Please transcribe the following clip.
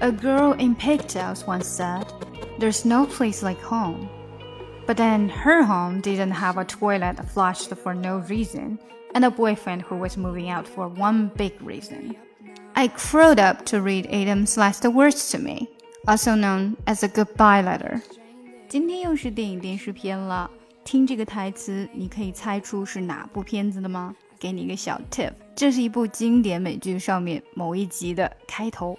A girl in pigtails once said, There's no place like home. But then her home didn't have a toilet flushed for no reason, and a boyfriend who was moving out for one big reason. I curled up to read Adam's last words to me, also known as a goodbye letter. 今天又是电影电视片了，听这个台词，你可以猜出是哪部片子的吗？给你一个小 tip，这是一部经典美剧上面某一集的开头。